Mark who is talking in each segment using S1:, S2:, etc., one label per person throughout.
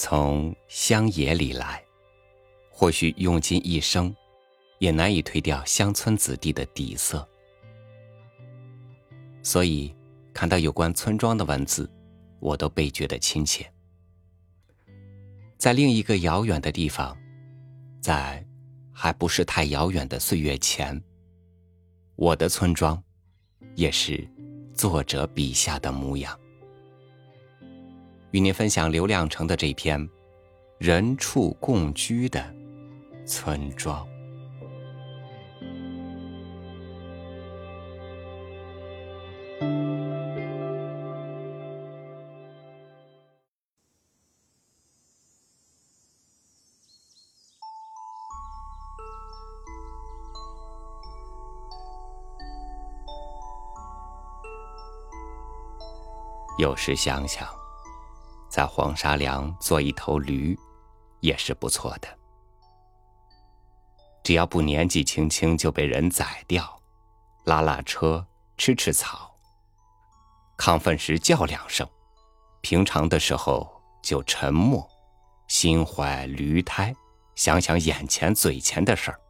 S1: 从乡野里来，或许用尽一生，也难以推掉乡村子弟的底色。所以，看到有关村庄的文字，我都倍觉得亲切。在另一个遥远的地方，在还不是太遥远的岁月前，我的村庄，也是作者笔下的模样。与您分享刘亮程的这篇《人畜共居的村庄》。有时想想。在黄沙梁做一头驴，也是不错的。只要不年纪轻轻就被人宰掉，拉拉车，吃吃草。亢奋时叫两声，平常的时候就沉默，心怀驴胎，想想眼前嘴前的事儿。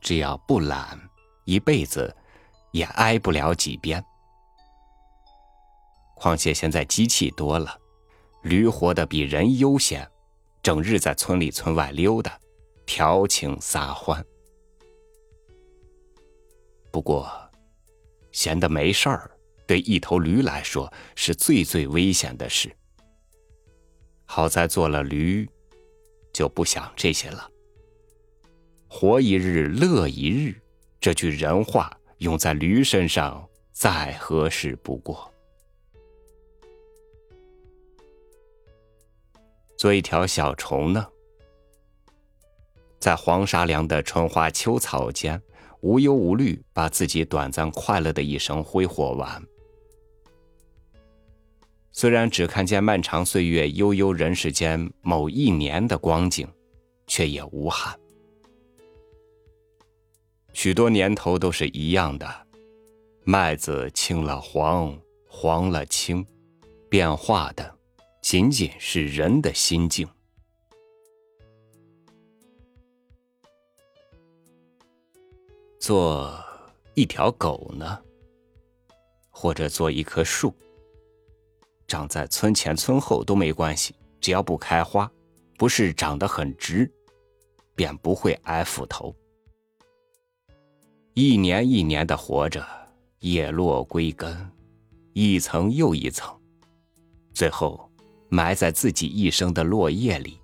S1: 只要不懒，一辈子也挨不了几鞭。况且现在机器多了。驴活得比人悠闲，整日在村里村外溜达，调情撒欢。不过，闲得没事儿，对一头驴来说是最最危险的事。好在做了驴，就不想这些了。活一日乐一日，这句人话用在驴身上再合适不过。做一条小虫呢，在黄沙梁的春花秋草间，无忧无虑，把自己短暂快乐的一生挥霍完。虽然只看见漫长岁月悠悠人世间某一年的光景，却也无憾。许多年头都是一样的，麦子青了黄，黄了青，变化的。仅仅是人的心境。做一条狗呢，或者做一棵树，长在村前村后都没关系，只要不开花，不是长得很直，便不会挨斧头。一年一年的活着，叶落归根，一层又一层，最后。埋在自己一生的落叶里，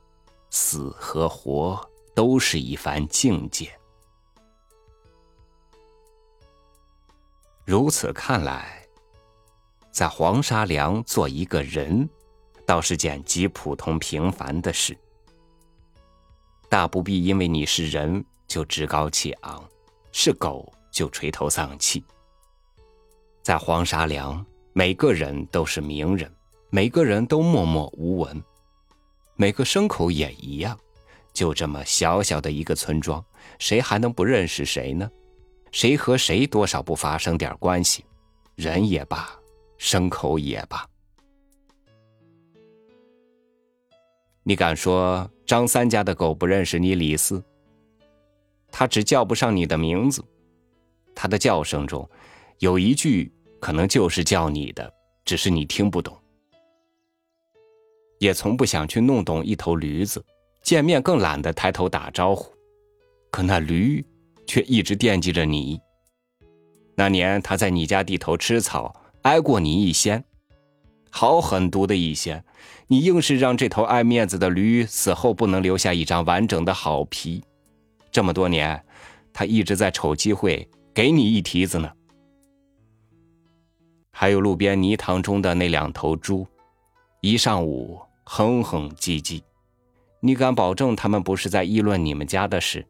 S1: 死和活都是一番境界。如此看来，在黄沙梁做一个人，倒是件极普通平凡的事。大不必因为你是人就趾高气昂，是狗就垂头丧气。在黄沙梁，每个人都是名人。每个人都默默无闻，每个牲口也一样。就这么小小的一个村庄，谁还能不认识谁呢？谁和谁多少不发生点关系？人也罢，牲口也罢。你敢说张三家的狗不认识你李四？他只叫不上你的名字，他的叫声中有一句可能就是叫你的，只是你听不懂。也从不想去弄懂一头驴子，见面更懒得抬头打招呼，可那驴却一直惦记着你。那年他在你家地头吃草，挨过你一掀，好狠毒的一掀，你硬是让这头爱面子的驴死后不能留下一张完整的好皮。这么多年，他一直在瞅机会给你一蹄子呢。还有路边泥塘中的那两头猪，一上午。哼哼唧唧，你敢保证他们不是在议论你们家的事？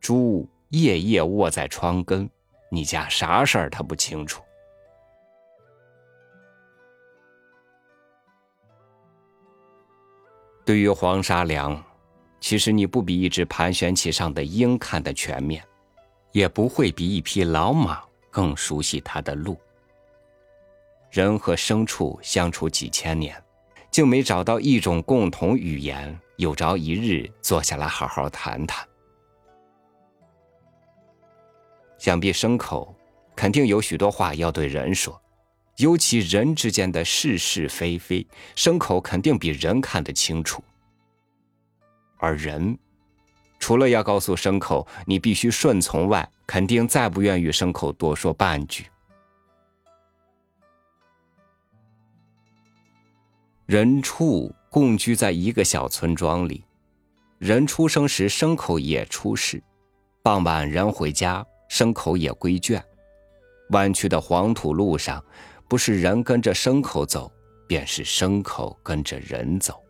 S1: 猪夜夜卧在窗根，你家啥事儿他不清楚。对于黄沙梁，其实你不比一只盘旋其上的鹰看得全面，也不会比一匹老马更熟悉它的路。人和牲畜相处几千年。就没找到一种共同语言，有朝一日坐下来好好谈谈。想必牲口肯定有许多话要对人说，尤其人之间的是是非非，牲口肯定比人看得清楚。而人，除了要告诉牲口你必须顺从外，肯定再不愿与牲口多说半句。人畜共居在一个小村庄里，人出生时，牲口也出世。傍晚，人回家，牲口也归圈。弯曲的黄土路上，不是人跟着牲口走，便是牲口跟着人走。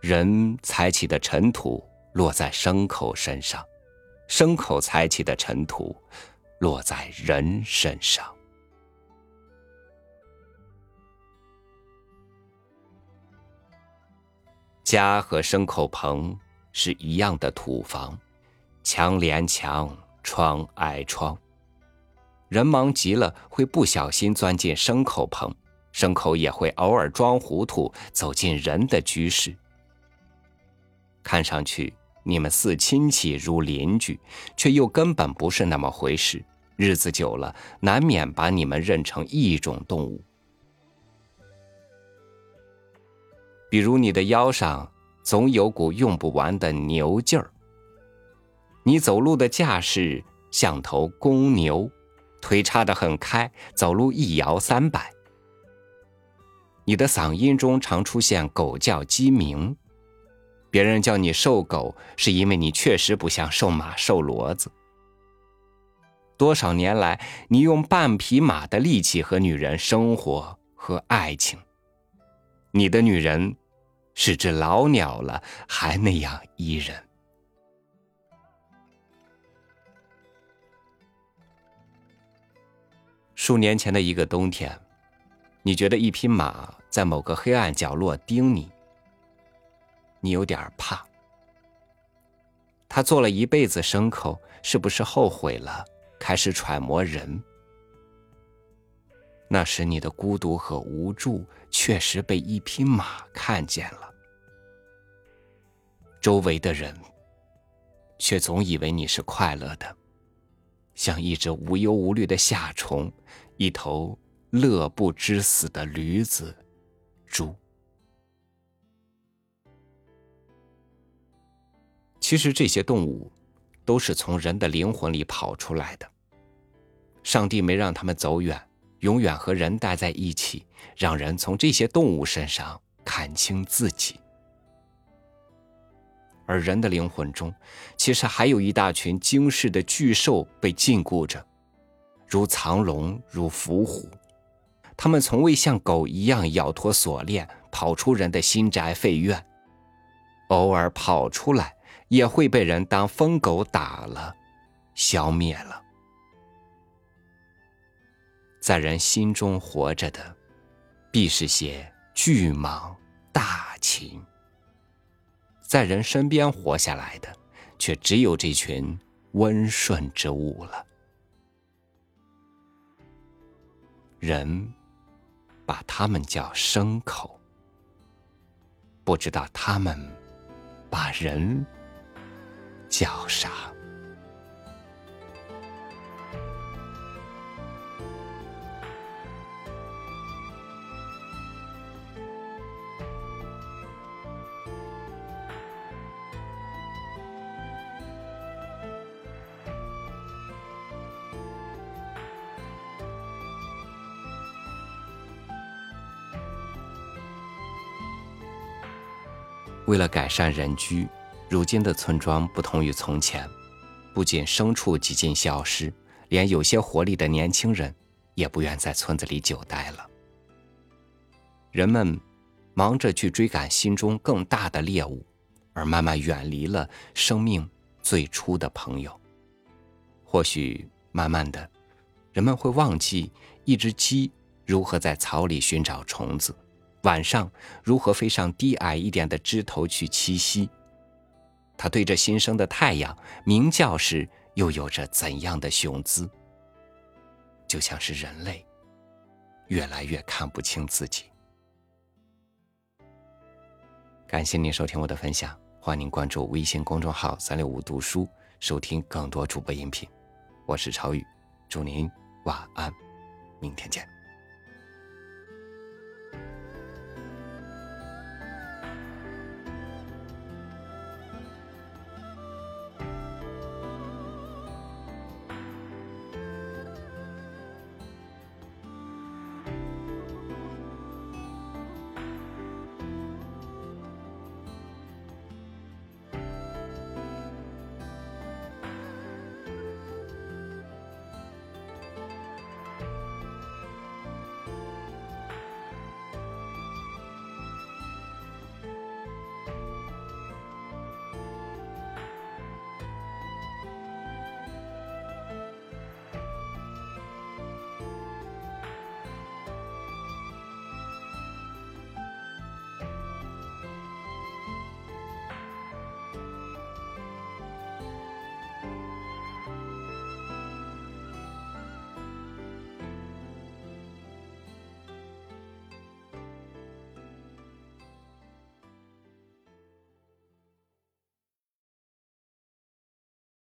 S1: 人踩起的尘土落在牲口身上，牲口踩起的尘土落在人身上。家和牲口棚是一样的土房，墙连墙，窗挨窗。人忙极了，会不小心钻进牲口棚，牲口也会偶尔装糊涂，走进人的居室。看上去你们似亲戚如邻居，却又根本不是那么回事。日子久了，难免把你们认成一种动物。比如你的腰上总有股用不完的牛劲儿，你走路的架势像头公牛，腿叉得很开，走路一摇三摆。你的嗓音中常出现狗叫鸡鸣，别人叫你瘦狗，是因为你确实不像瘦马瘦骡子。多少年来，你用半匹马的力气和女人生活和爱情。你的女人是只老鸟了，还那样依人。数年前的一个冬天，你觉得一匹马在某个黑暗角落盯你，你有点怕。他做了一辈子牲口，是不是后悔了，开始揣摩人？那时你的孤独和无助确实被一匹马看见了，周围的人却总以为你是快乐的，像一只无忧无虑的夏虫，一头乐不知死的驴子、猪。其实这些动物都是从人的灵魂里跑出来的，上帝没让他们走远。永远和人待在一起，让人从这些动物身上看清自己。而人的灵魂中，其实还有一大群惊世的巨兽被禁锢着，如藏龙，如伏虎。他们从未像狗一样咬脱锁链，跑出人的心宅废院。偶尔跑出来，也会被人当疯狗打了，消灭了。在人心中活着的，必是些巨蟒大禽；在人身边活下来的，却只有这群温顺之物了。人把他们叫牲口，不知道他们把人叫啥。为了改善人居，如今的村庄不同于从前，不仅牲畜几近消失，连有些活力的年轻人也不愿在村子里久待了。人们忙着去追赶心中更大的猎物，而慢慢远离了生命最初的朋友。或许慢慢的，人们会忘记一只鸡如何在草里寻找虫子。晚上如何飞上低矮一点的枝头去栖息？它对着新生的太阳鸣叫时，又有着怎样的雄姿？就像是人类，越来越看不清自己。感谢您收听我的分享，欢迎您关注微信公众号“三六五读书”，收听更多主播音频。我是超宇，祝您晚安，明天见。